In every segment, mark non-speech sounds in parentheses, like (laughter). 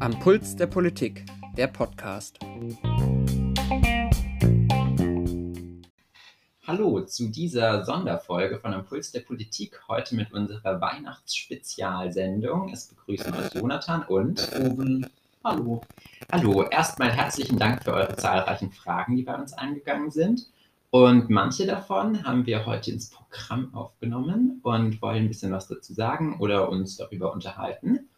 Am Puls der Politik, der Podcast. Hallo zu dieser Sonderfolge von Am Puls der Politik, heute mit unserer Weihnachtsspezialsendung. Es begrüßen uns Jonathan und Ruben. Hallo. Hallo, erstmal herzlichen Dank für eure zahlreichen Fragen, die bei uns eingegangen sind. Und manche davon haben wir heute ins Programm aufgenommen und wollen ein bisschen was dazu sagen oder uns darüber unterhalten.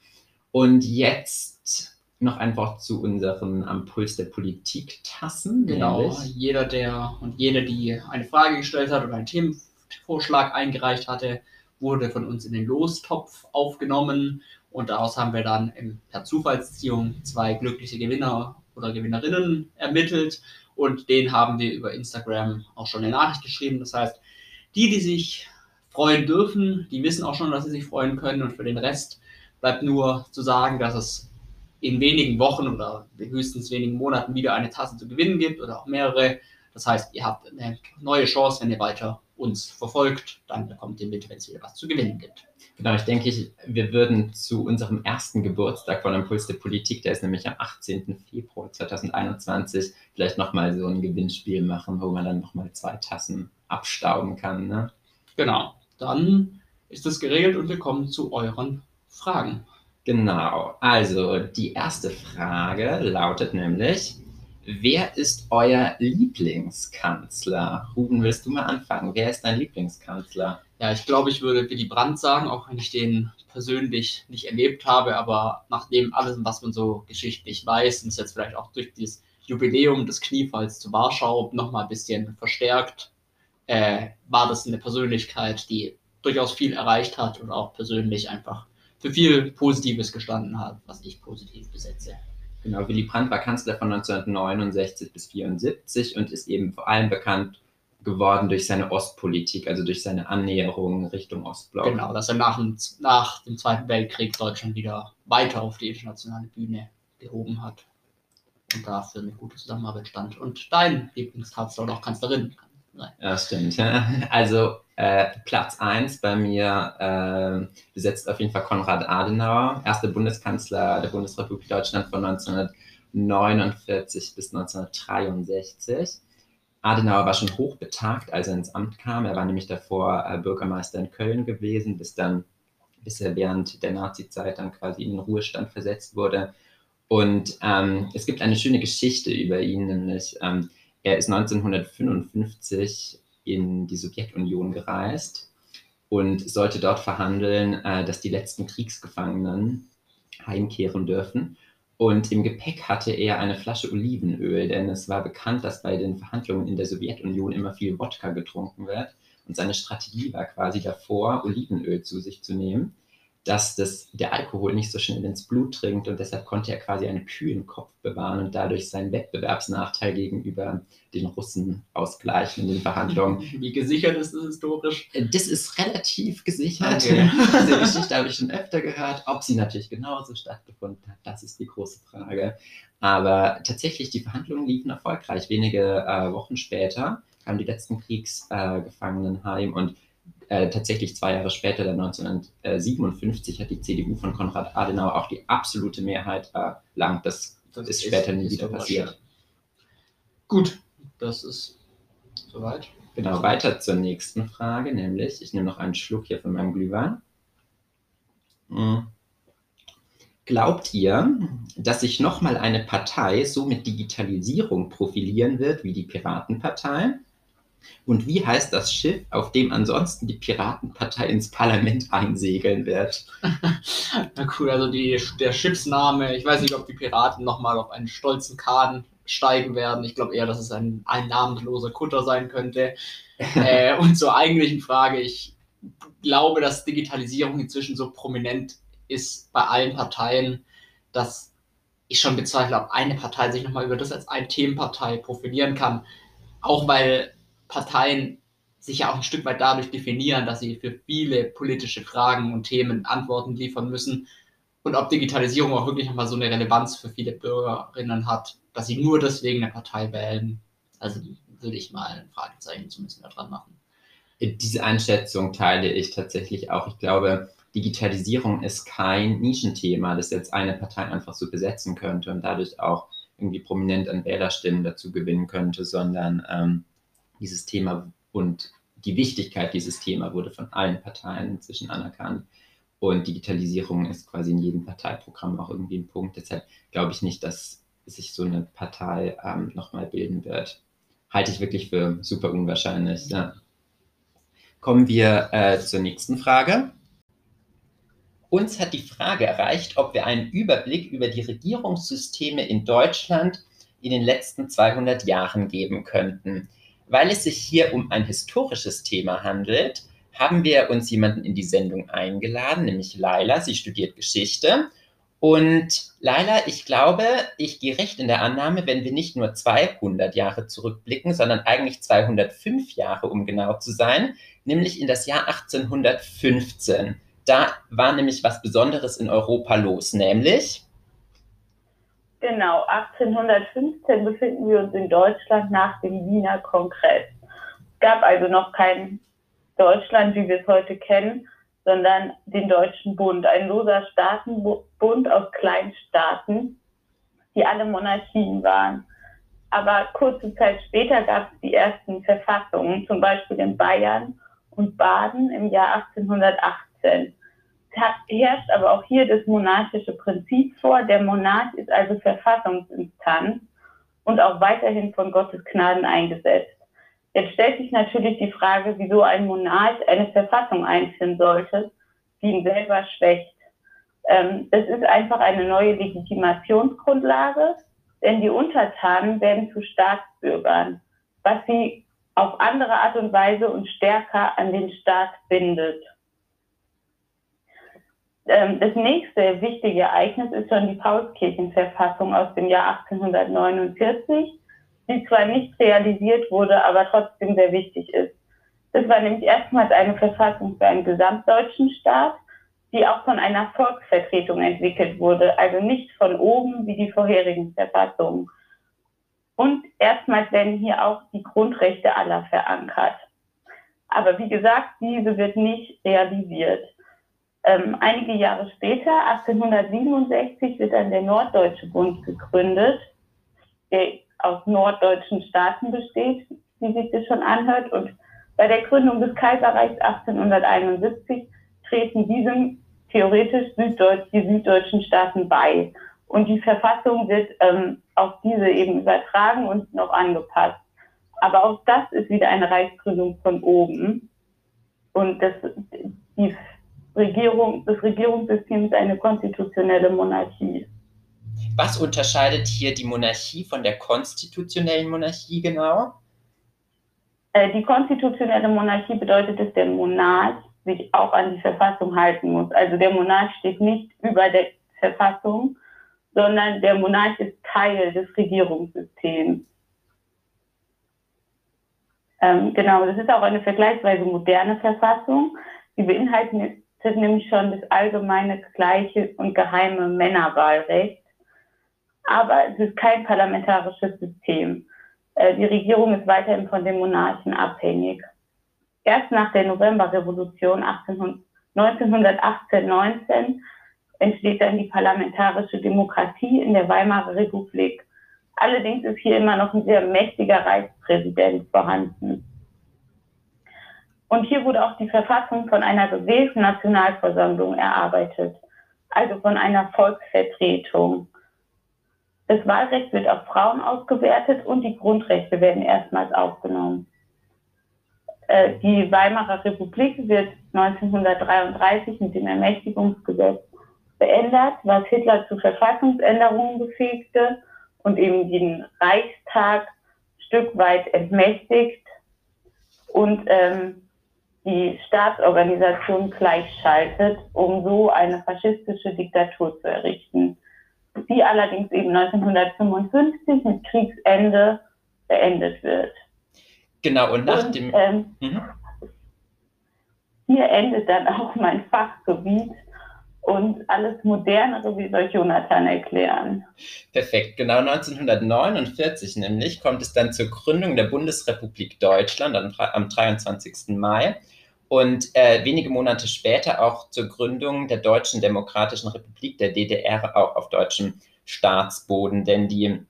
Und jetzt noch ein Wort zu unseren Am Puls der Politik-Tassen. Genau, nämlich- jeder, der und jede, die eine Frage gestellt hat oder einen Themenvorschlag eingereicht hatte, wurde von uns in den Lostopf aufgenommen und daraus haben wir dann per Zufallsziehung zwei glückliche Gewinner oder Gewinnerinnen ermittelt und denen haben wir über Instagram auch schon eine Nachricht geschrieben. Das heißt, die, die sich freuen dürfen, die wissen auch schon, dass sie sich freuen können und für den Rest bleibt nur zu sagen, dass es in wenigen Wochen oder höchstens wenigen Monaten wieder eine Tasse zu gewinnen gibt oder auch mehrere. Das heißt, ihr habt eine neue Chance, wenn ihr weiter uns verfolgt, dann bekommt ihr mit, wenn es wieder was zu gewinnen gibt. Genau, ich denke, ich, wir würden zu unserem ersten Geburtstag von Impuls der Politik, der ist nämlich am 18. Februar 2021, vielleicht nochmal so ein Gewinnspiel machen, wo man dann nochmal zwei Tassen abstauben kann. Ne? Genau, dann ist es geregelt und wir kommen zu euren Fragen. Genau, also die erste Frage lautet nämlich, wer ist euer Lieblingskanzler? Ruben, willst du mal anfangen? Wer ist dein Lieblingskanzler? Ja, ich glaube, ich würde Willy Brandt sagen, auch wenn ich den persönlich nicht erlebt habe, aber nach dem alles, was man so geschichtlich weiß, und es jetzt vielleicht auch durch dieses Jubiläum des Kniefalls zu Warschau nochmal ein bisschen verstärkt, äh, war das eine Persönlichkeit, die durchaus viel erreicht hat und auch persönlich einfach für viel Positives gestanden hat, was ich positiv besetze. Genau, Willy Brandt war Kanzler von 1969 bis 1974 und ist eben vor allem bekannt geworden durch seine Ostpolitik, also durch seine Annäherung Richtung Ostblock. Genau, dass er nach dem, nach dem Zweiten Weltkrieg Deutschland wieder weiter auf die internationale Bühne gehoben hat und dafür eine gute Zusammenarbeit stand. Und dein Lieblingskanzler oder auch Kanzlerin kann sein. Ja, stimmt. (laughs) Also äh, Platz 1 bei mir äh, besetzt auf jeden Fall Konrad Adenauer, erster Bundeskanzler der Bundesrepublik Deutschland von 1949 bis 1963. Adenauer war schon hochbetagt, als er ins Amt kam. Er war nämlich davor äh, Bürgermeister in Köln gewesen, bis dann, bis er während der Nazi-Zeit dann quasi in den Ruhestand versetzt wurde. Und ähm, es gibt eine schöne Geschichte über ihn, nämlich ähm, er ist 1955 in die Sowjetunion gereist und sollte dort verhandeln, äh, dass die letzten Kriegsgefangenen heimkehren dürfen. Und im Gepäck hatte er eine Flasche Olivenöl, denn es war bekannt, dass bei den Verhandlungen in der Sowjetunion immer viel Wodka getrunken wird. Und seine Strategie war quasi davor, Olivenöl zu sich zu nehmen, dass das, der Alkohol nicht so schnell ins Blut dringt. Und deshalb konnte er quasi einen kühlen Kopf bewahren und dadurch seinen Wettbewerbsnachteil gegenüber den Russen ausgleichen in den Verhandlungen. (laughs) Wie gesichert ist es historisch? Das ist relativ gesichert. Okay. (laughs) Diese Geschichte habe ich schon öfter gehört. Ob sie natürlich genauso stattgefunden hat, das ist die große Frage. Aber tatsächlich, die Verhandlungen liefen erfolgreich. Wenige äh, Wochen später kamen die letzten Kriegsgefangenen äh, heim und äh, tatsächlich zwei Jahre später, dann 1957, hat die CDU von Konrad Adenauer auch die absolute Mehrheit erlangt. Das, Das ist später nie wieder passiert. Gut, das ist soweit. Genau, weiter zur nächsten Frage, nämlich, ich nehme noch einen Schluck hier von meinem Glühwein. Hm. Glaubt ihr, dass sich nochmal eine Partei so mit Digitalisierung profilieren wird wie die Piratenpartei? Und wie heißt das Schiff, auf dem ansonsten die Piratenpartei ins Parlament einsegeln wird? (laughs) Na cool, also die, der Schiffsname, ich weiß nicht, ob die Piraten nochmal auf einen stolzen Kahn steigen werden. Ich glaube eher, dass es ein, ein namenloser Kutter sein könnte. (laughs) äh, und zur eigentlichen Frage, ich glaube, dass Digitalisierung inzwischen so prominent ist bei allen Parteien, dass ich schon bezweifle, ob eine Partei sich nochmal über das als eine Themenpartei profilieren kann. Auch weil Parteien sich ja auch ein Stück weit dadurch definieren, dass sie für viele politische Fragen und Themen Antworten liefern müssen. Und ob Digitalisierung auch wirklich nochmal so eine Relevanz für viele Bürgerinnen hat, dass sie nur deswegen eine Partei wählen. Also würde ich mal ein Fragezeichen zumindest da dran machen. Diese Einschätzung teile ich tatsächlich auch. Ich glaube, Digitalisierung ist kein Nischenthema, das jetzt eine Partei einfach so besetzen könnte und dadurch auch irgendwie prominent an Wählerstimmen dazu gewinnen könnte, sondern ähm, dieses Thema und die Wichtigkeit dieses Thema wurde von allen Parteien inzwischen anerkannt. Und Digitalisierung ist quasi in jedem Parteiprogramm auch irgendwie ein Punkt. Deshalb glaube ich nicht, dass sich so eine Partei ähm, nochmal bilden wird. Halte ich wirklich für super unwahrscheinlich. Ja. Kommen wir äh, zur nächsten Frage. Uns hat die Frage erreicht, ob wir einen Überblick über die Regierungssysteme in Deutschland in den letzten 200 Jahren geben könnten. Weil es sich hier um ein historisches Thema handelt, haben wir uns jemanden in die Sendung eingeladen, nämlich Laila. Sie studiert Geschichte. Und Laila, ich glaube, ich gehe recht in der Annahme, wenn wir nicht nur 200 Jahre zurückblicken, sondern eigentlich 205 Jahre, um genau zu sein, nämlich in das Jahr 1815. Da war nämlich was Besonderes in Europa los, nämlich. Genau, 1815 befinden wir uns in Deutschland nach dem Wiener Kongress. Es gab also noch kein Deutschland, wie wir es heute kennen, sondern den Deutschen Bund, ein loser Staatenbund aus Kleinstaaten, die alle Monarchien waren. Aber kurze Zeit später gab es die ersten Verfassungen, zum Beispiel in Bayern und Baden im Jahr 1818. Es herrscht aber auch hier das monarchische Prinzip vor. Der Monarch ist also Verfassungsinstanz und auch weiterhin von Gottes Gnaden eingesetzt. Jetzt stellt sich natürlich die Frage, wieso ein Monarch eine Verfassung einführen sollte, die ihn selber schwächt. Ähm, das ist einfach eine neue Legitimationsgrundlage, denn die Untertanen werden zu Staatsbürgern, was sie auf andere Art und Weise und stärker an den Staat bindet. Ähm, das nächste wichtige Ereignis ist schon die Paulskirchenverfassung aus dem Jahr 1849, die zwar nicht realisiert wurde, aber trotzdem sehr wichtig ist. Das war nämlich erstmals eine Verfassung für einen gesamtdeutschen Staat, die auch von einer Volksvertretung entwickelt wurde, also nicht von oben wie die vorherigen Verfassungen. Und erstmals werden hier auch die Grundrechte aller verankert. Aber wie gesagt, diese wird nicht realisiert. Ähm, einige Jahre später, 1867, wird dann der Norddeutsche Bund gegründet, der aus norddeutschen Staaten besteht, wie sich das schon anhört. Und bei der Gründung des Kaiserreichs 1871 treten diesem theoretisch Süddeutsch, die süddeutschen Staaten bei. Und die Verfassung wird ähm, auf diese eben übertragen und noch angepasst. Aber auch das ist wieder eine Reichsgründung von oben. Und das, die Regierung, das Regierungssystem ist eine konstitutionelle Monarchie. Was unterscheidet hier die Monarchie von der konstitutionellen Monarchie genau? Äh, die konstitutionelle Monarchie bedeutet, dass der Monarch sich auch an die Verfassung halten muss. Also der Monarch steht nicht über der Verfassung, sondern der Monarch ist Teil des Regierungssystems. Ähm, genau, das ist auch eine vergleichsweise moderne Verfassung. Beinhaltet nämlich schon das allgemeine, gleiche und geheime Männerwahlrecht. Aber es ist kein parlamentarisches System. Äh, die Regierung ist weiterhin von den Monarchen abhängig. Erst nach der Novemberrevolution 1918-19 entsteht dann die parlamentarische Demokratie in der Weimarer Republik. Allerdings ist hier immer noch ein sehr mächtiger Reichspräsident vorhanden. Und hier wurde auch die Verfassung von einer gewählten Nationalversammlung erarbeitet, also von einer Volksvertretung. Das Wahlrecht wird auf Frauen ausgewertet und die Grundrechte werden erstmals aufgenommen. Äh, die Weimarer Republik wird 1933 mit dem Ermächtigungsgesetz beendet, was Hitler zu Verfassungsänderungen befähigte und eben den Reichstag Stück weit entmächtigt und ähm, die Staatsorganisation gleichschaltet, um so eine faschistische Diktatur zu errichten, die allerdings eben 1955 mit Kriegsende beendet wird. Genau, und nach und, dem. Ähm, mhm. Hier endet dann auch mein Fachgebiet und alles Modernere, wie soll Jonathan erklären? Perfekt, genau 1949 nämlich kommt es dann zur Gründung der Bundesrepublik Deutschland am, am 23. Mai. und äh, wenige Monate später auch zur Gründung der Deutschen Demokratischen Republik, der DDR, auch auf deutschem Staatsboden. Denn die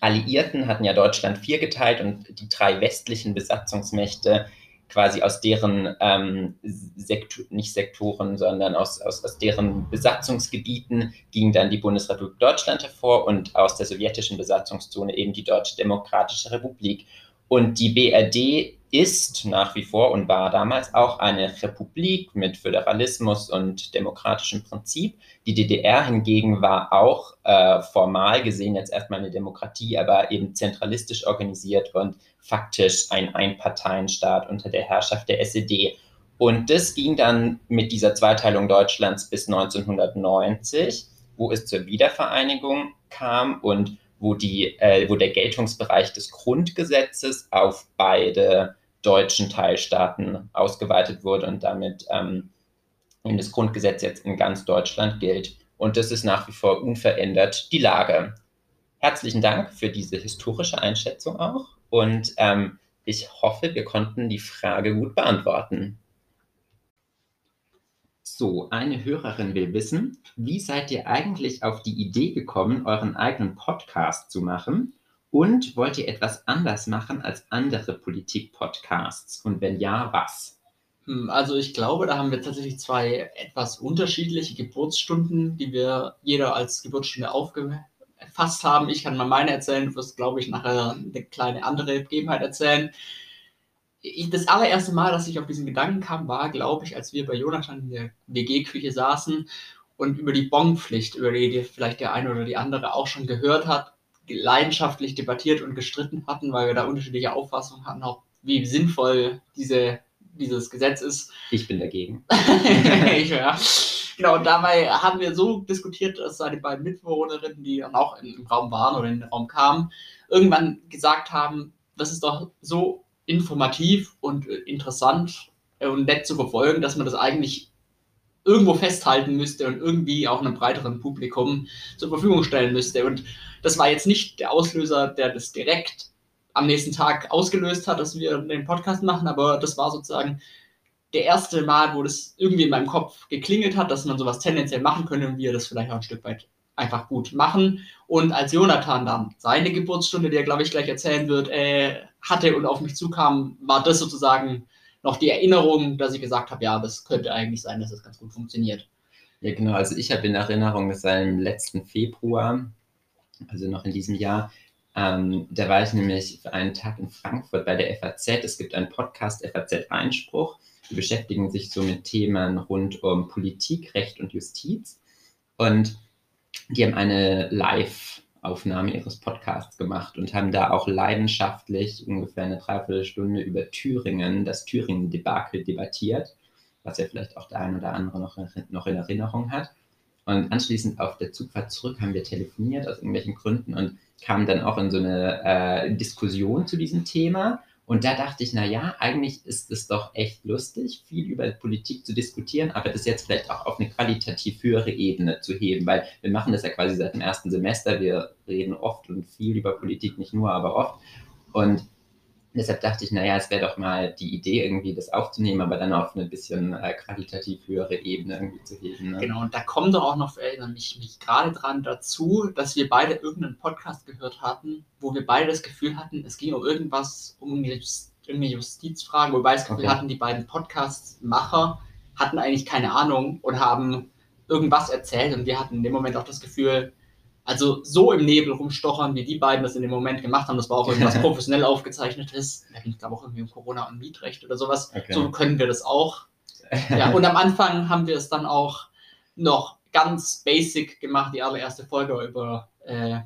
Alliierten hatten ja Deutschland viergeteilt und die drei westlichen Besatzungsmächte quasi aus deren, ähm, Sektor, nicht Sektoren, sondern aus, aus, aus deren Besatzungsgebieten ging dann die Bundesrepublik Deutschland hervor und aus der sowjetischen Besatzungszone eben die Deutsche Demokratische Republik. Und die BRD ist nach wie vor und war damals auch eine Republik mit Föderalismus und demokratischem Prinzip. Die DDR hingegen war auch äh, formal gesehen jetzt erstmal eine Demokratie, aber eben zentralistisch organisiert und faktisch ein Einparteienstaat unter der Herrschaft der SED. Und das ging dann mit dieser Zweiteilung Deutschlands bis 1990, wo es zur Wiedervereinigung kam und wo, die, äh, wo der Geltungsbereich des Grundgesetzes auf beide deutschen Teilstaaten ausgeweitet wurde und damit ähm, das Grundgesetz jetzt in ganz Deutschland gilt. Und das ist nach wie vor unverändert die Lage. Herzlichen Dank für diese historische Einschätzung auch und ähm, ich hoffe, wir konnten die Frage gut beantworten. So, eine Hörerin will wissen, wie seid ihr eigentlich auf die Idee gekommen, euren eigenen Podcast zu machen? Und wollt ihr etwas anders machen als andere Politik-Podcasts? Und wenn ja, was? Hm, also ich glaube, da haben wir tatsächlich zwei etwas unterschiedliche Geburtsstunden, die wir jeder als Geburtsstunde aufgefasst haben. Ich kann mal meine erzählen, du wirst, glaube ich, nachher eine kleine andere Begebenheit erzählen ich, das allererste Mal, dass ich auf diesen Gedanken kam, war, glaube ich, als wir bei Jonathan in der WG-Küche saßen und über die Bonpflicht, über die, vielleicht der eine oder die andere auch schon gehört hat, leidenschaftlich debattiert und gestritten hatten, weil wir da unterschiedliche Auffassungen hatten, auch wie sinnvoll diese, dieses Gesetz ist. Ich bin dagegen. (laughs) ich, ja. Genau, und dabei haben wir so diskutiert, dass seine beiden Mitbewohnerinnen, die dann auch im Raum waren oder in den Raum kamen, irgendwann gesagt haben, das ist doch so informativ und äh, interessant äh, und nett zu verfolgen, dass man das eigentlich irgendwo festhalten müsste und irgendwie auch einem breiteren Publikum zur Verfügung stellen müsste. Und das war jetzt nicht der Auslöser, der das direkt am nächsten Tag ausgelöst hat, dass wir den Podcast machen, aber das war sozusagen der erste Mal, wo das irgendwie in meinem Kopf geklingelt hat, dass man sowas tendenziell machen könnte und wir das vielleicht auch ein Stück weit einfach gut machen. Und als Jonathan dann seine Geburtsstunde, die er, glaube ich, gleich erzählen wird, äh, hatte und auf mich zukam, war das sozusagen noch die Erinnerung, dass ich gesagt habe, ja, das könnte eigentlich sein, dass das ganz gut funktioniert. Ja, genau. Also ich habe in Erinnerung, dass im letzten Februar, also noch in diesem Jahr, ähm, da war ich nämlich für einen Tag in Frankfurt bei der FAZ. Es gibt einen Podcast FAZ Einspruch. Die beschäftigen sich so mit Themen rund um Politik, Recht und Justiz. Und die haben eine Live-Aufnahme ihres Podcasts gemacht und haben da auch leidenschaftlich ungefähr eine Dreiviertelstunde über Thüringen, das Thüringen-Debakel debattiert, was ja vielleicht auch der ein oder andere noch, noch in Erinnerung hat. Und anschließend auf der Zugfahrt zurück haben wir telefoniert aus irgendwelchen Gründen und kamen dann auch in so eine äh, Diskussion zu diesem Thema. Und da dachte ich, na ja, eigentlich ist es doch echt lustig, viel über Politik zu diskutieren, aber das jetzt vielleicht auch auf eine qualitativ höhere Ebene zu heben, weil wir machen das ja quasi seit dem ersten Semester. Wir reden oft und viel über Politik, nicht nur, aber oft. Und deshalb dachte ich, naja, es wäre doch mal die Idee, irgendwie das aufzunehmen, aber dann auf eine bisschen äh, qualitativ höhere Ebene irgendwie zu heben. Ne? Genau, und da kommt doch auch noch, erinnere mich, mich gerade dran dazu, dass wir beide irgendeinen Podcast gehört hatten, wo wir beide das Gefühl hatten, es ging um irgendwas, um irgendeine Justizfragen, wobei das Gefühl okay. hatten, die beiden Podcast-Macher hatten eigentlich keine Ahnung und haben irgendwas erzählt und wir hatten in dem Moment auch das Gefühl, also so im Nebel rumstochern, wie die beiden das in dem Moment gemacht haben, das war auch irgendwas (laughs) professionell aufgezeichnetes. Da ging es, glaube ich, auch irgendwie um Corona und Mietrecht oder sowas. Okay. So können wir das auch. (laughs) Ja, und am Anfang haben wir es dann auch noch ganz basic gemacht, die allererste Folge über äh,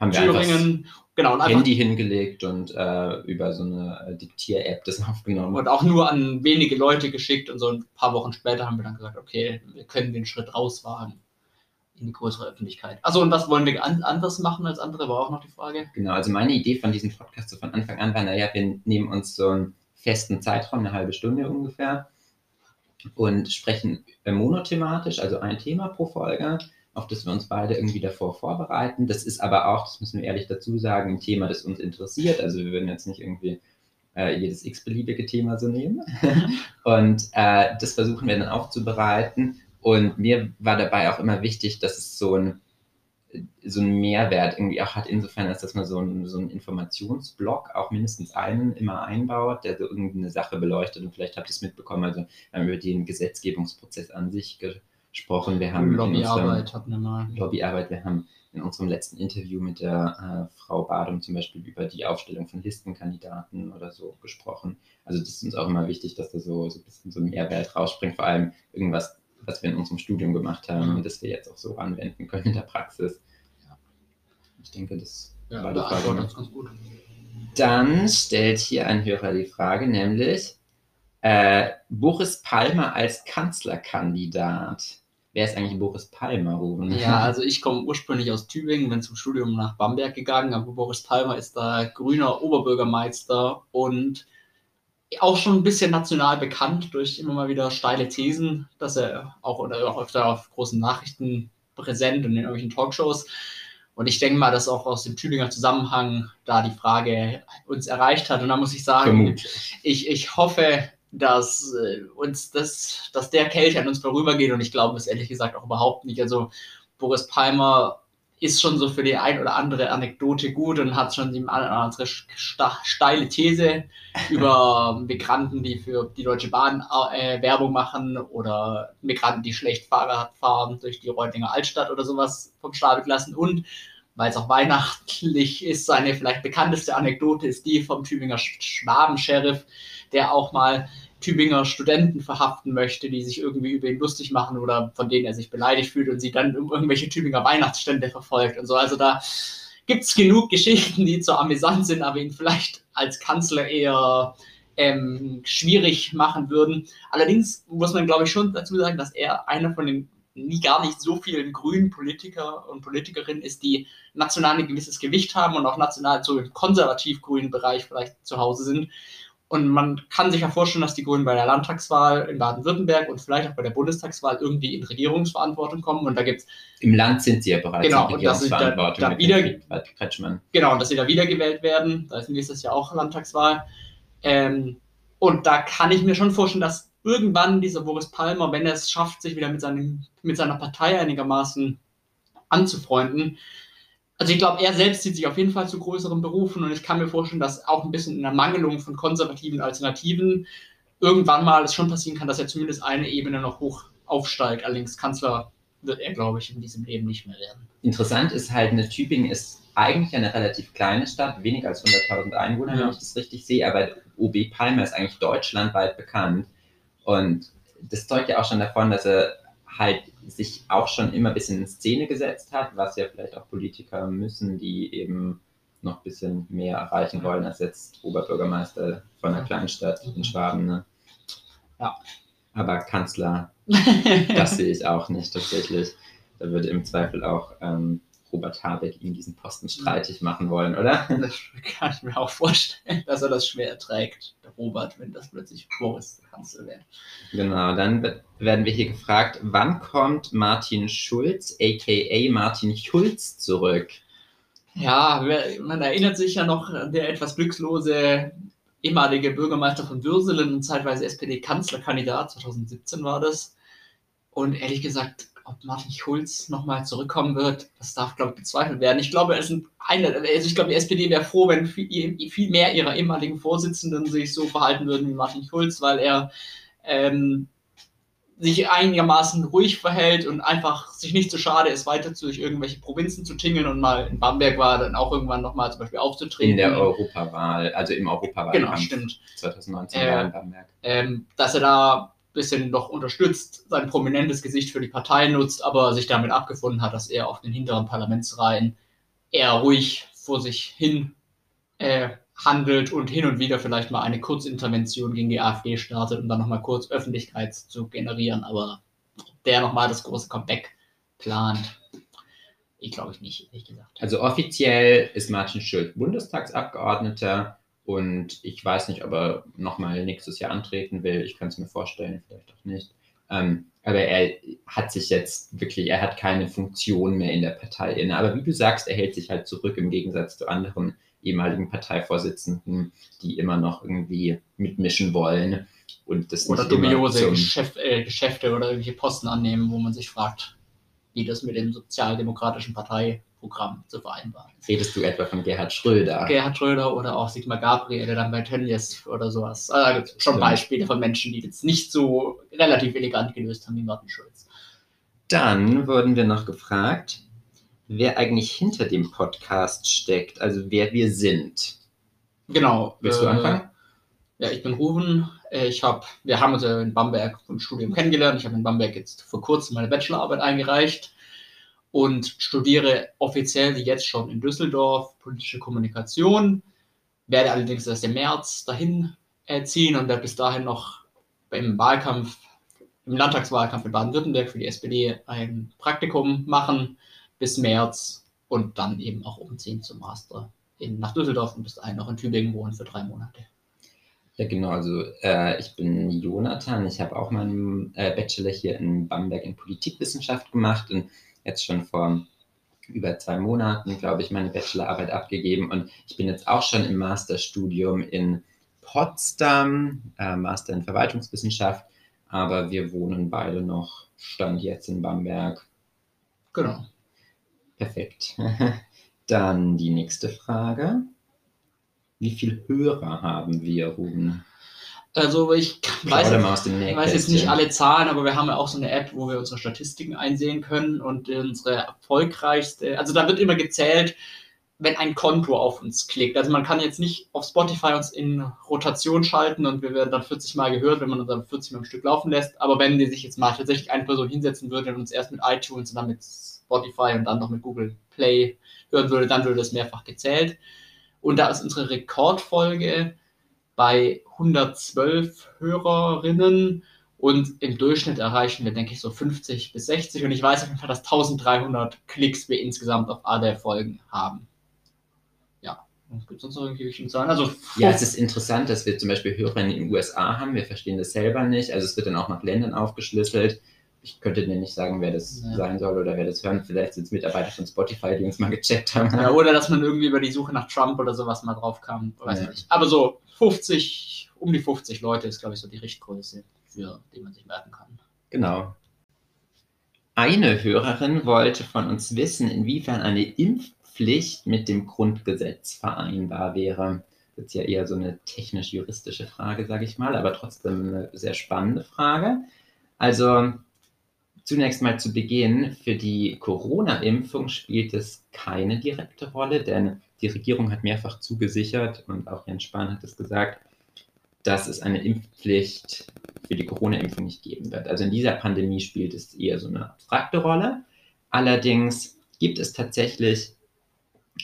haben Thüringen. Genau, und Handy hingelegt und äh, über so eine äh, Diktier-App das (laughs) aufgenommen. Und auch nur an wenige Leute geschickt und so ein paar Wochen später haben wir dann gesagt, okay, wir können den Schritt rauswagen in die größere Öffentlichkeit. Also und was wollen wir an, anders machen als andere, war auch noch die Frage. Genau, also meine Idee von diesem Podcast so von Anfang an war, naja, wir nehmen uns so einen festen Zeitraum, eine halbe Stunde ungefähr, und sprechen monothematisch, also ein Thema pro Folge, auf das wir uns beide irgendwie davor vorbereiten. Das ist aber auch, das müssen wir ehrlich dazu sagen, ein Thema, das uns interessiert. Also wir würden jetzt nicht irgendwie äh, jedes x-beliebige Thema so nehmen. (laughs) und äh, das versuchen wir dann aufzubereiten. Und mir war dabei auch immer wichtig, dass es so ein so einen Mehrwert irgendwie auch hat, insofern, als dass man so einen, so einen Informationsblock auch mindestens einen immer einbaut, der so irgendeine Sache beleuchtet und vielleicht habt ihr es mitbekommen, also wir haben über den Gesetzgebungsprozess an sich gesprochen, wir haben Lobbyarbeit hatten wir mal. Lobbyarbeit, wir haben in unserem letzten Interview mit der äh, Frau Badum zum Beispiel über die Aufstellung von Listenkandidaten oder so gesprochen. Also das ist uns auch immer wichtig, dass da so, so ein bisschen so ein Mehrwert rausspringt, vor allem irgendwas, was wir in unserem Studium gemacht haben Mhm. und das wir jetzt auch so anwenden können in der Praxis. Ja. Ich denke, das Ja, war die Frage. das ganz gut. Dann stellt hier ein Hörer die Frage, nämlich äh, Boris Palmer als Kanzlerkandidat. Wer ist eigentlich Boris Palmer, Ruben? Ja, (laughs) also ich komme ursprünglich aus Tübingen, bin zum Studium nach Bamberg gegangen, aber Boris Palmer ist da grüner Oberbürgermeister und auch schon ein bisschen national bekannt durch immer mal wieder steile Thesen, dass er auch oder auch öfter auf großen Nachrichten präsent und in irgendwelchen Talkshows. Und ich denke mal, dass auch aus dem Tübinger Zusammenhang da die Frage uns erreicht hat. Und da muss ich sagen, Vermutlich. ich, ich hoffe, dass äh, uns das, dass der Kelch an uns vorübergeht und ich glaube es ehrlich gesagt auch überhaupt nicht. Also Boris Palmer ist schon so für die ein oder andere Anekdote gut und hat schon die ein oder andere steile These (laughs) über Migranten, die für die Deutsche Bahn äh, Werbung machen oder Migranten, die schlecht Fahrrad fahren durch die Reutlinger Altstadt oder sowas vom Stapel lassen. Und weil es auch weihnachtlich ist, seine vielleicht bekannteste Anekdote ist die vom Tübinger Sch- Schwaben-Sheriff, der auch mal Tübinger Studenten verhaften möchte, die sich irgendwie über ihn lustig machen oder von denen er sich beleidigt fühlt und sie dann um irgendwelche Tübinger Weihnachtsstände verfolgt und so. Also da gibt es genug (laughs) Geschichten, die zwar amüsant sind, aber ihn vielleicht als Kanzler eher ähm, schwierig machen würden. Allerdings muss man, glaube ich, schon dazu sagen, dass er einer von den nie gar nicht so vielen grünen Politiker und Politikerinnen ist, die national ein gewisses Gewicht haben und auch national so im konservativ-grünen Bereich vielleicht zu Hause sind. Und man kann sich ja vorstellen, dass die Grünen bei der Landtagswahl in Baden-Württemberg und vielleicht auch bei der Bundestagswahl irgendwie in Regierungsverantwortung kommen. Und da gibt es Im Land sind sie ja bereits Genau, in da- Regierungsverantwortung da mit wieder- Kretschmann. Genau, und dass sie da wiedergewählt werden. Da ist nächstes Jahr auch Landtagswahl. Ähm, und da kann ich mir schon vorstellen, dass irgendwann dieser Boris Palmer, wenn er es schafft, sich wieder mit, seinem, mit seiner Partei einigermaßen anzufreunden, also ich glaube, er selbst sieht sich auf jeden Fall zu größeren Berufen und ich kann mir vorstellen, dass auch ein bisschen in der Mangelung von konservativen Alternativen irgendwann mal es schon passieren kann, dass er zumindest eine Ebene noch hoch aufsteigt. Allerdings Kanzler wird er, glaube ich, in diesem Leben nicht mehr werden. Interessant ist halt, eine Tübingen ist eigentlich eine relativ kleine Stadt, weniger als 100.000 Einwohner, Ja. wenn ich das richtig sehe, aber OB Palmer ist eigentlich deutschlandweit bekannt. Und das zeugt ja auch schon davon, dass er halt sich auch schon immer ein bisschen in Szene gesetzt hat, was ja vielleicht auch Politiker müssen, die eben noch ein bisschen mehr erreichen wollen als jetzt Oberbürgermeister von einer Kleinstadt in Schwaben. Ne? Ja. Aber Kanzler, (laughs) das sehe ich auch nicht tatsächlich. Da würde im Zweifel auch ähm, Robert Habeck ihm diesen Posten streitig machen wollen, oder? (laughs) Das kann ich mir auch vorstellen, dass er das schwer trägt, der Robert, wenn das plötzlich Boris Kanzler wäre. Genau, dann wird- werden wir hier gefragt, wann kommt Martin Schulz, aka Martin Schulz, zurück? Ja, man erinnert sich ja noch an der etwas glückslose ehemalige Bürgermeister von Würselen und zeitweise SPD-Kanzlerkandidat, 2017 war das. Und ehrlich gesagt, ob Martin Schulz nochmal zurückkommen wird, das darf, glaube ich, bezweifelt werden. Ich glaube, es sind eine, also ich glaube, die SPD wäre froh, wenn viel, viel mehr ihrer ehemaligen Vorsitzenden sich so verhalten würden wie Martin Schulz, weil er ähm, sich einigermaßen ruhig verhält und einfach sich nicht so schade ist, weiter durch irgendwelche Provinzen zu tingeln und mal in Bamberg war, dann auch irgendwann nochmal zum Beispiel aufzutreten. In der Europawahl, also im Europawahlkampf Genau, stimmt. 2019 Äh, war in Bamberg. Ähm, dass er da bisschen noch unterstützt, sein prominentes Gesicht für die Partei nutzt, aber sich damit abgefunden hat, dass er auf den hinteren Parlamentsreihen eher ruhig vor sich hin äh, handelt und hin und wieder vielleicht mal eine Kurzintervention gegen die AfD startet, um dann nochmal kurz Öffentlichkeit zu generieren. Aber der nochmal das große Comeback plant, ich glaube ich nicht, ehrlich gesagt. Also offiziell ist Martin Schulz Bundestagsabgeordneter und ich weiß nicht, ob er nochmal nächstes Jahr antreten will. Ich kann es mir vorstellen, vielleicht auch nicht. Ähm, aber er hat sich jetzt wirklich, er hat keine Funktion mehr in der Partei inne. Aber wie du sagst, er hält sich halt zurück im Gegensatz zu anderen ehemaligen Parteivorsitzenden, die immer noch irgendwie mitmischen wollen und das Oder nicht dubiose Geschäft, äh, Geschäfte oder irgendwelche Posten annehmen, wo man sich fragt, wie das mit dem sozialdemokratischen Parteiprogramm zu vereinbaren. Redest du etwa von Gerhard Schröder? Gerhard Schröder oder auch Sigmar Gabriel, der dann bei Tönnies oder sowas. Also, da gibt es schon. Beispiele von Menschen, die das nicht so relativ elegant gelöst haben wie Martin Schulz. Dann wurden wir noch gefragt, wer eigentlich hinter dem Podcast steckt, also wer wir sind. Genau. Willst du äh, anfangen? Ja, ich bin Ruven. Ich hab, wir haben uns ja in Bamberg vom Studium kennengelernt. Ich habe in Bamberg jetzt vor kurzem meine Bachelorarbeit eingereicht und studiere offiziell jetzt schon in Düsseldorf politische Kommunikation. Werde allerdings erst im März dahin äh, ziehen und werde bis dahin noch im Wahlkampf, im Landtagswahlkampf in Baden-Württemberg für die SPD ein Praktikum machen bis März und dann eben auch umziehen zum Master in, nach Düsseldorf und bis dahin noch in Tübingen wohnen für drei Monate. Ja, genau. Also äh, ich bin Jonathan. Ich habe auch meinen äh, Bachelor hier in Bamberg in Politikwissenschaft gemacht und jetzt schon vor über zwei Monaten, glaube ich, meine Bachelorarbeit abgegeben. Und ich bin jetzt auch schon im Masterstudium in Potsdam, äh, Master in Verwaltungswissenschaft. Aber wir wohnen beide noch, stand jetzt in Bamberg. Genau. Perfekt. (laughs) Dann die nächste Frage. Wie viele Hörer haben wir, Ruben? Also ich weiß, ich weiß jetzt nicht alle Zahlen, aber wir haben ja auch so eine App, wo wir unsere Statistiken einsehen können und unsere erfolgreichste, also da wird immer gezählt, wenn ein Konto auf uns klickt. Also man kann jetzt nicht auf Spotify uns in Rotation schalten und wir werden dann 40 Mal gehört, wenn man uns dann 40 Mal im Stück laufen lässt. Aber wenn die sich jetzt mal tatsächlich eine Person hinsetzen würde und uns erst mit iTunes und dann mit Spotify und dann noch mit Google Play hören würde, dann würde das mehrfach gezählt. Und da ist unsere Rekordfolge bei 112 Hörerinnen und im Durchschnitt erreichen wir, denke ich, so 50 bis 60. Und ich weiß auf jeden Fall, dass 1300 Klicks wir insgesamt auf alle Folgen haben. Ja, gibt es sonst noch irgendwie wichtige Zahlen? Also, Ja, es ist interessant, dass wir zum Beispiel Hörer in den USA haben. Wir verstehen das selber nicht. Also es wird dann auch nach Ländern aufgeschlüsselt. Ich könnte dir nicht sagen, wer das Ja. sein soll oder wer das hören. Vielleicht sind es Mitarbeiter von Spotify, die uns mal gecheckt haben. ja, oder dass man irgendwie über die Suche nach Trump oder sowas mal drauf kam. Weiß Ja. ich nicht. Aber so 50, um die 50 Leute ist, glaube ich, so die Richtgröße, für die man sich merken kann. Genau. Eine Hörerin wollte von uns wissen, inwiefern eine Impfpflicht mit dem Grundgesetz vereinbar wäre. Das ist ja eher so eine technisch-juristische Frage, sage ich mal, aber trotzdem eine sehr spannende Frage. Also zunächst mal zu Beginn, für die Corona-Impfung spielt es keine direkte Rolle, denn die Regierung hat mehrfach zugesichert und auch Jens Spahn hat es gesagt, dass es eine Impfpflicht für die Corona-Impfung nicht geben wird. Also in dieser Pandemie spielt es eher so eine abstrakte Rolle. Allerdings gibt es tatsächlich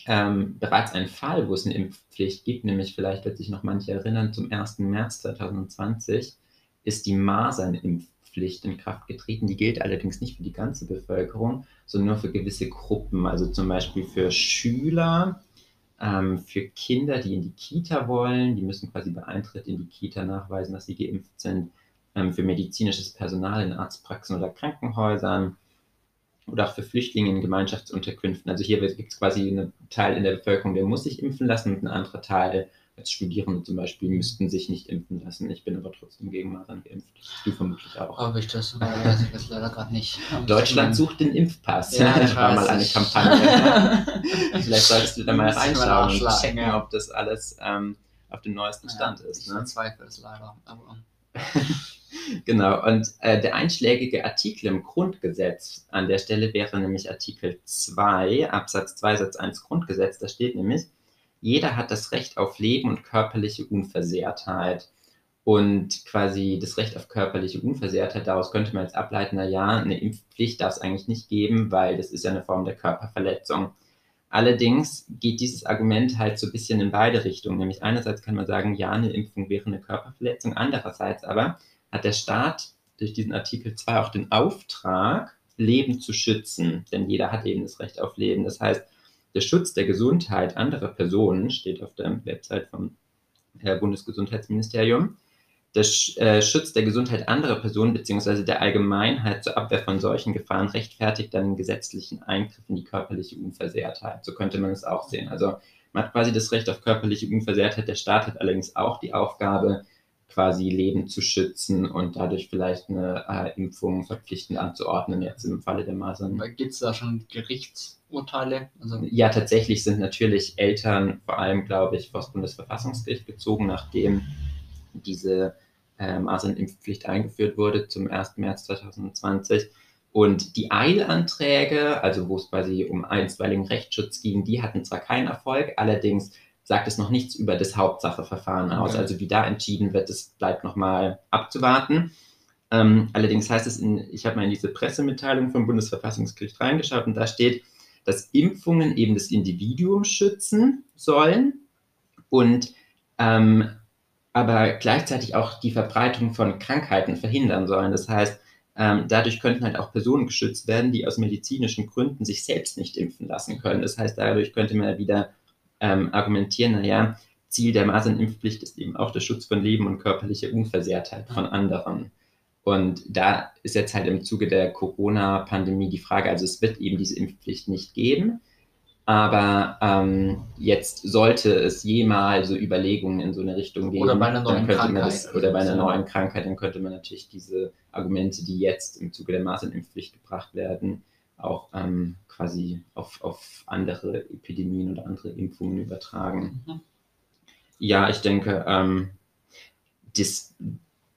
ähm, bereits einen Fall, wo es eine Impfpflicht gibt, nämlich vielleicht wird sich noch manche erinnern, zum 1. März 2020 ist die Masernimpfpflicht in Kraft getreten. Die gilt allerdings nicht für die ganze Bevölkerung, sondern nur für gewisse Gruppen, also zum Beispiel für Schüler, ähm, für Kinder, die in die Kita wollen, die müssen quasi bei Eintritt in die Kita nachweisen, dass sie geimpft sind, ähm, für medizinisches Personal in Arztpraxen oder Krankenhäusern oder auch für Flüchtlinge in Gemeinschaftsunterkünften. Also hier gibt es quasi einen Teil in der Bevölkerung, der muss sich impfen lassen und ein anderer Teil, als Studierende zum Beispiel, müssten sich nicht impfen lassen. Ich bin aber trotzdem gegen Masern geimpft. Du vermutlich auch. Ob ich das, weiß ich das (laughs) leider gerade nicht. Deutschland sucht den Impfpass. Ja, (laughs) ich war mal eine Kampagne. (laughs) Vielleicht solltest du da mal reinschauen und checken, ja. ob das alles ähm, auf dem neuesten Stand ist. Ich Ne? es leider. Aber Genau, und äh, der einschlägige Artikel im Grundgesetz an der Stelle wäre nämlich Artikel 2, Absatz 2, Satz 1 Grundgesetz. Da steht nämlich, jeder hat das Recht auf Leben und körperliche Unversehrtheit. Und quasi das Recht auf körperliche Unversehrtheit, daraus könnte man jetzt ableiten, na ja, eine Impfpflicht darf es eigentlich nicht geben, weil das ist ja eine Form der Körperverletzung. Allerdings geht dieses Argument halt so ein bisschen in beide Richtungen. Nämlich einerseits kann man sagen, ja, eine Impfung wäre eine Körperverletzung, andererseits aber hat der Staat durch diesen Artikel 2 auch den Auftrag, Leben zu schützen. Denn jeder hat eben das Recht auf Leben. Das heißt, der Schutz der Gesundheit anderer Personen steht auf der Website vom Bundesgesundheitsministerium. Der äh, Schutz der Gesundheit anderer Personen bzw. der Allgemeinheit zur Abwehr von solchen Gefahren rechtfertigt dann einen gesetzlichen Eingriff in die körperliche Unversehrtheit. So könnte man es auch sehen. Also Man hat quasi das Recht auf körperliche Unversehrtheit. Der Staat hat allerdings auch die Aufgabe, quasi Leben zu schützen und dadurch vielleicht eine äh, Impfung verpflichtend anzuordnen, jetzt im Falle der Masern. Gibt es da schon Gerichtsurteile? Also ja, tatsächlich sind natürlich Eltern, vor allem, glaube ich, vor das Bundesverfassungsgericht gezogen, nachdem diese äh, Masernimpfpflicht eingeführt wurde zum 1. März 2020. Und die Eilanträge, also wo es quasi um einstweiligen Rechtsschutz ging, die hatten zwar keinen Erfolg, allerdings sagt es noch nichts über das Hauptsacheverfahren aus. Also wie da entschieden wird, das bleibt nochmal abzuwarten. Ähm, allerdings heißt es, in, ich habe mal in diese Pressemitteilung vom Bundesverfassungsgericht reingeschaut und da steht, dass Impfungen eben das Individuum schützen sollen und ähm, aber gleichzeitig auch die Verbreitung von Krankheiten verhindern sollen. Das heißt, ähm, dadurch könnten halt auch Personen geschützt werden, die aus medizinischen Gründen sich selbst nicht impfen lassen können. Das heißt, dadurch könnte man wieder ähm, argumentieren, naja, Ziel der Masernimpfpflicht ist eben auch der Schutz von Leben und körperlicher Unversehrtheit von anderen. Und da ist jetzt halt im Zuge der Corona-Pandemie die Frage, also es wird eben diese Impfpflicht nicht geben, aber ähm, jetzt sollte es jemals so Überlegungen in so eine Richtung geben, oder bei einer neuen Krankheit, das, oder bei einer neuen Krankheit, dann könnte man natürlich diese Argumente, die jetzt im Zuge der Masernimpfpflicht gebracht werden, auch ähm, quasi auf, auf andere Epidemien oder andere Impfungen übertragen. Mhm. Ja, ich denke, ähm, das,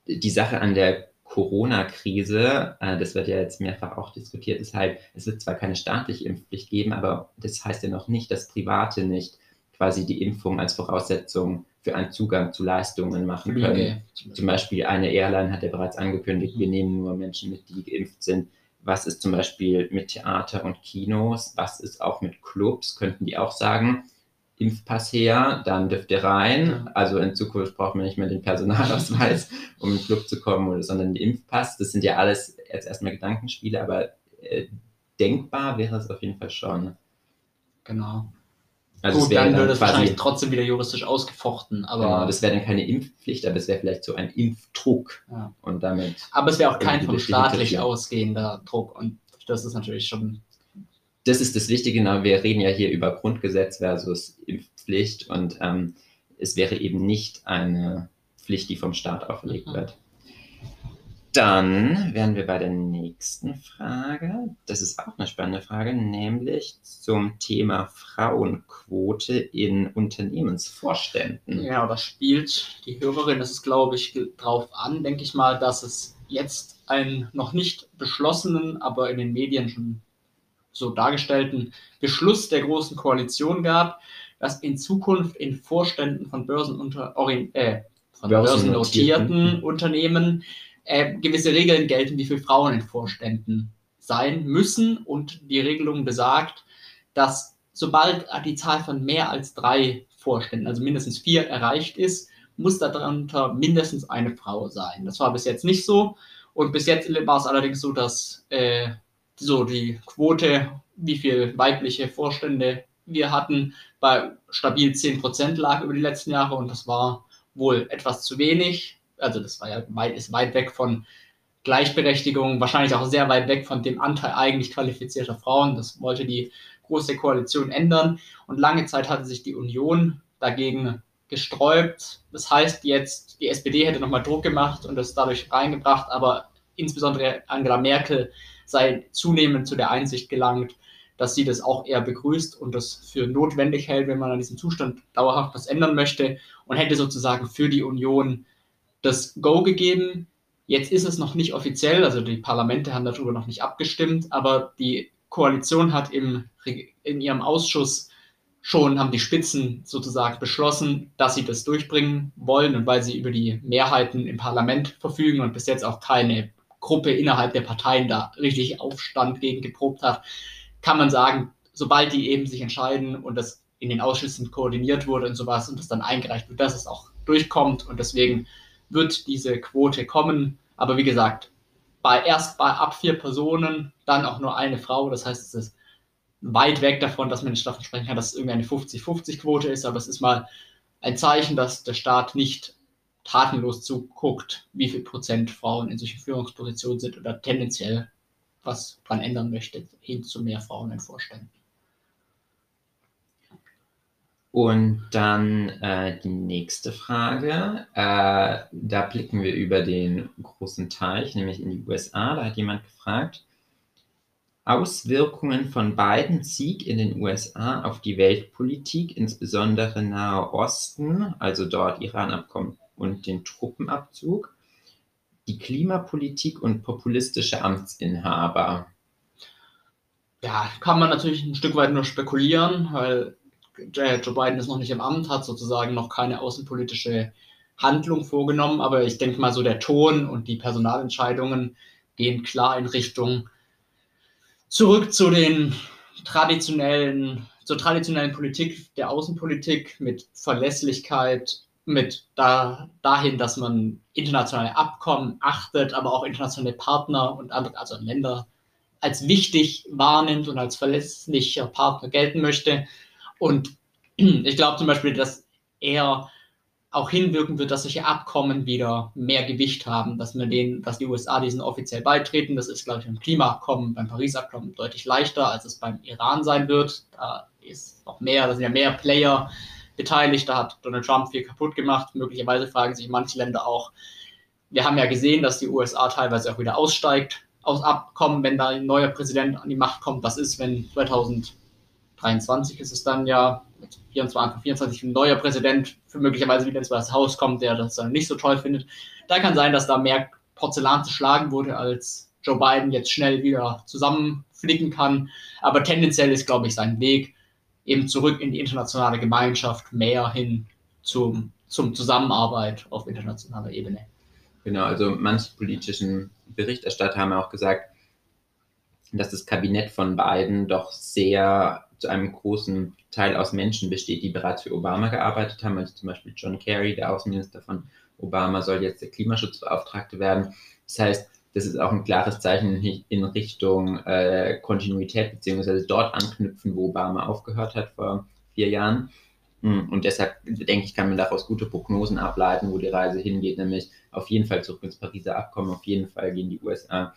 die Sache an der Corona-Krise, äh, das wird ja jetzt mehrfach auch diskutiert, ist halt, es wird zwar keine staatliche Impfpflicht geben, aber das heißt ja noch nicht, dass Private nicht quasi die Impfung als Voraussetzung für einen Zugang zu Leistungen machen können. Okay. Zum Beispiel eine Airline hat ja bereits angekündigt, wir nehmen nur Menschen mit, die geimpft sind was ist zum Beispiel mit Theater und Kinos, was ist auch mit Clubs, könnten die auch sagen, Impfpass her, dann dürft ihr rein. Also in Zukunft braucht man nicht mehr den Personalausweis, (laughs) um in den Club zu kommen, sondern den Impfpass. Das sind ja alles jetzt erstmal Gedankenspiele, aber äh, denkbar wäre es auf jeden Fall schon. Genau. Also Gut, dann würde es wahrscheinlich trotzdem wieder juristisch ausgefochten. Aber genau, das wäre dann keine Impfpflicht, aber es wäre vielleicht so ein Impfdruck. Ja. Und damit. Aber es wäre auch kein vom staatlich ausgehender Druck. Und das ist natürlich schon. Das ist das Wichtige. Genau. Wir reden ja hier über Grundgesetz versus Impfpflicht. Und ähm, es wäre eben nicht eine Pflicht, die vom Staat auferlegt mhm. wird. Dann wären wir bei der nächsten Frage. Das ist auch eine spannende Frage, nämlich zum Thema Frauenquote in Unternehmensvorständen. Ja, das spielt die Hörerin, das ist glaube ich drauf an, denke ich mal, dass es jetzt einen noch nicht beschlossenen, aber in den Medien schon so dargestellten Beschluss der Großen Koalition gab, dass in Zukunft in Vorständen von Börsenunter äh, von börsennotierten Unternehmen äh, gewisse Regeln gelten, wie viele Frauen in Vorständen sein müssen. Und die Regelung besagt, dass sobald die Zahl von mehr als drei Vorständen, also mindestens vier, erreicht ist, muss darunter mindestens eine Frau sein. Das war bis jetzt nicht so. Und bis jetzt war es allerdings so, dass äh, so die Quote, wie viele weibliche Vorstände wir hatten, bei stabil 10% lag über die letzten Jahre und das war wohl etwas zu wenig also das war ja weit, ist weit weg von Gleichberechtigung, wahrscheinlich auch sehr weit weg von dem Anteil eigentlich qualifizierter Frauen. Das wollte die Große Koalition ändern. Und lange Zeit hatte sich die Union dagegen gesträubt. Das heißt jetzt, die SPD hätte nochmal Druck gemacht und das dadurch reingebracht, aber insbesondere Angela Merkel sei zunehmend zu der Einsicht gelangt, dass sie das auch eher begrüßt und das für notwendig hält, wenn man an diesem Zustand dauerhaft was ändern möchte und hätte sozusagen für die Union das Go gegeben. Jetzt ist es noch nicht offiziell, also die Parlamente haben darüber noch nicht abgestimmt, aber die Koalition hat im, in ihrem Ausschuss schon, haben die Spitzen sozusagen beschlossen, dass sie das durchbringen wollen und weil sie über die Mehrheiten im Parlament verfügen und bis jetzt auch keine Gruppe innerhalb der Parteien da richtig Aufstand gegen geprobt hat, kann man sagen, sobald die eben sich entscheiden und das in den Ausschüssen koordiniert wurde und sowas und das dann eingereicht wird, dass es auch durchkommt und deswegen wird diese Quote kommen. Aber wie gesagt, bei, erst bei ab vier Personen, dann auch nur eine Frau. Das heißt, es ist weit weg davon, dass man nicht davon sprechen kann, dass es irgendeine 50-50-Quote ist. Aber es ist mal ein Zeichen, dass der Staat nicht tatenlos zuguckt, wie viel Prozent Frauen in solchen Führungspositionen sind oder tendenziell was dran ändern möchte, hin zu mehr Frauen in Vorständen. Und dann äh, die nächste Frage. Äh, da blicken wir über den großen Teich, nämlich in die USA. Da hat jemand gefragt, Auswirkungen von Bidens Sieg in den USA auf die Weltpolitik, insbesondere Nahe Osten, also dort Iran-Abkommen und den Truppenabzug, die Klimapolitik und populistische Amtsinhaber. Ja, kann man natürlich ein Stück weit nur spekulieren, weil Joe Biden ist noch nicht im Amt, hat sozusagen noch keine außenpolitische Handlung vorgenommen, aber ich denke mal so der Ton und die Personalentscheidungen gehen klar in Richtung zurück zu den traditionellen, zur traditionellen Politik der Außenpolitik mit Verlässlichkeit, mit da, dahin, dass man internationale Abkommen achtet, aber auch internationale Partner und andere, also Länder als wichtig wahrnimmt und als verlässlicher Partner gelten möchte. Und (clears throat) ich glaube zum Beispiel, dass er auch hinwirken wird, dass solche Abkommen wieder mehr Gewicht haben, dass man den, dass die USA diesen offiziell beitreten. Das ist, glaube ich, beim Klimaabkommen, beim Paris-Abkommen deutlich leichter, als es beim Iran sein wird. Da ist noch mehr, da sind ja mehr Player beteiligt. Da hat Donald Trump viel kaputt gemacht. Möglicherweise fragen sich manche Länder auch. Wir haben ja gesehen, dass die USA teilweise auch wieder aussteigt aus Abkommen, wenn da ein neuer Präsident an die Macht kommt. Was ist, wenn 2023 ist es dann ja, 24, 24 ein neuer Präsident für möglicherweise wieder ins Weiße Haus kommt, der das dann nicht so toll findet. Da kann sein, dass da mehr Porzellan zerschlagen wurde, als Joe Biden jetzt schnell wieder zusammenflicken kann. Aber tendenziell ist, glaube ich, sein Weg eben zurück in die internationale Gemeinschaft, mehr hin zum, zum Zusammenarbeit auf internationaler Ebene. Genau, also manche politischen Berichterstatter haben auch gesagt, dass das Kabinett von Biden doch sehr zu einem großen Teil aus Menschen besteht, die bereits für Obama gearbeitet haben. Also zum Beispiel John Kerry, der Außenminister von Obama, soll jetzt der Klimaschutzbeauftragte werden. Das heißt, das ist auch ein klares Zeichen in Richtung äh, Kontinuität, beziehungsweise dort anknüpfen, wo Obama aufgehört hat vor vier Jahren. Hm, und deshalb denke ich, kann man daraus gute Prognosen ableiten, wo die Reise hingeht, nämlich auf jeden Fall zurück ins Pariser Abkommen, auf jeden Fall gehen die USA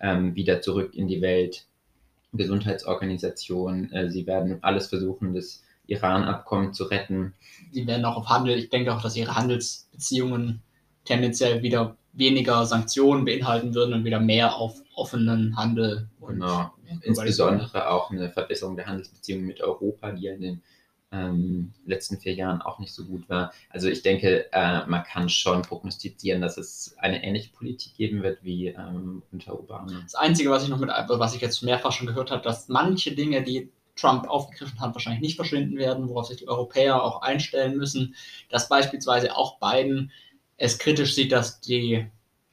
ähm, wieder zurück in die Weltgesundheitsorganisation. Äh, sie werden alles versuchen, das Iran-Abkommen zu retten. Sie werden auch auf Handel, ich denke auch, dass ihre Handelsbeziehungen tendenziell wieder weniger Sanktionen beinhalten würden und wieder mehr auf offenen Handel. Genau. Insbesondere auch eine Verbesserung der Handelsbeziehungen mit Europa, die ja in den ähm, letzten vier Jahren auch nicht so gut war. Also ich denke, äh, man kann schon prognostizieren, dass es eine ähnliche Politik geben wird wie ähm, unter Obama. Das Einzige, was ich noch mit, was ich jetzt mehrfach schon gehört habe, dass manche Dinge, die Trump aufgegriffen hat, wahrscheinlich nicht verschwinden werden, worauf sich die Europäer auch einstellen müssen, dass beispielsweise auch Biden es kritisch sieht, dass die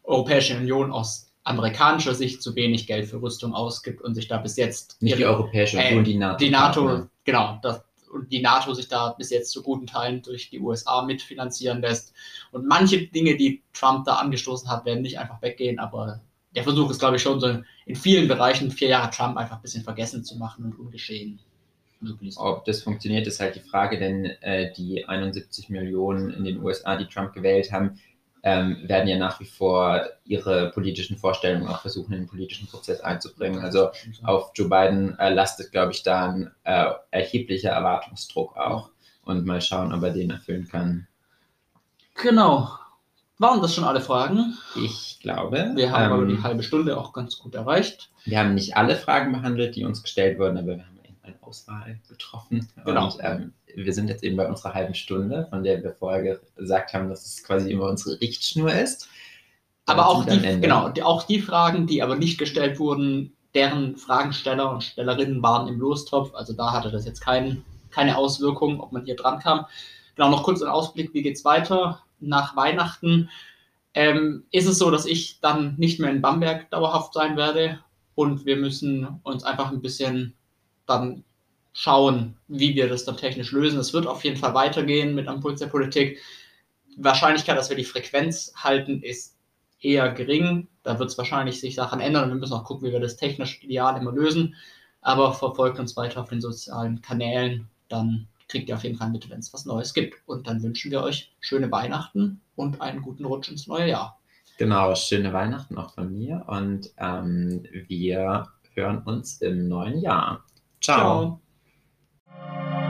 Europäische Union aus amerikanischer Sicht zu wenig Geld für Rüstung ausgibt und sich da bis jetzt. Nicht die Europäische Union, äh, die NATO. Die NATO, genau, das, und die NATO sich da bis jetzt zu guten Teilen durch die USA mitfinanzieren lässt. Und manche Dinge, die Trump da angestoßen hat, werden nicht einfach weggehen, aber der Versuch ist, glaube ich, schon so in vielen Bereichen vier Jahre Trump einfach ein bisschen vergessen zu machen und ungeschehen. Ob das funktioniert, ist halt die Frage, denn äh, die 71 Millionen in den USA, die Trump gewählt haben, ähm, werden ja nach wie vor ihre politischen Vorstellungen auch versuchen, in den politischen Prozess einzubringen. Also auf Joe Biden äh, lastet, glaube ich, da ein äh, erheblicher Erwartungsdruck auch. Und mal schauen, ob er den erfüllen kann. Genau. Waren das schon alle Fragen? Ich glaube. Wir haben ähm, aber die halbe Stunde auch ganz gut erreicht. Wir haben nicht alle Fragen behandelt, die uns gestellt wurden, aber wir haben Auswahl getroffen. Genau. Und ähm, wir sind jetzt eben bei unserer halben Stunde, von der wir vorher gesagt haben, dass es quasi immer unsere Richtschnur ist. Aber auch die, genau, die, auch die Fragen, die aber nicht gestellt wurden, deren Fragensteller und Stellerinnen waren im Lostopf. Also da hatte das jetzt kein, keine Auswirkung, ob man hier dran kam. Genau, noch kurz ein Ausblick, wie geht es weiter nach Weihnachten? Ähm, ist es so, dass ich dann nicht mehr in Bamberg dauerhaft sein werde und wir müssen uns einfach ein bisschen dann schauen, wie wir das dann technisch lösen. Es wird auf jeden Fall weitergehen mit am Puls der Politik. Die Wahrscheinlichkeit, dass wir die Frequenz halten, ist eher gering. Da wird es wahrscheinlich sich Sachen ändern und wir müssen auch gucken, wie wir das technisch ideal immer lösen. Aber verfolgt uns weiter auf den sozialen Kanälen, dann kriegt ihr auf jeden Fall mit, wenn es was Neues gibt. Und dann wünschen wir euch schöne Weihnachten und einen guten Rutsch ins neue Jahr. Genau, schöne Weihnachten auch von mir und ähm, wir hören uns im neuen Jahr. Ciao. Ciao. Thank you.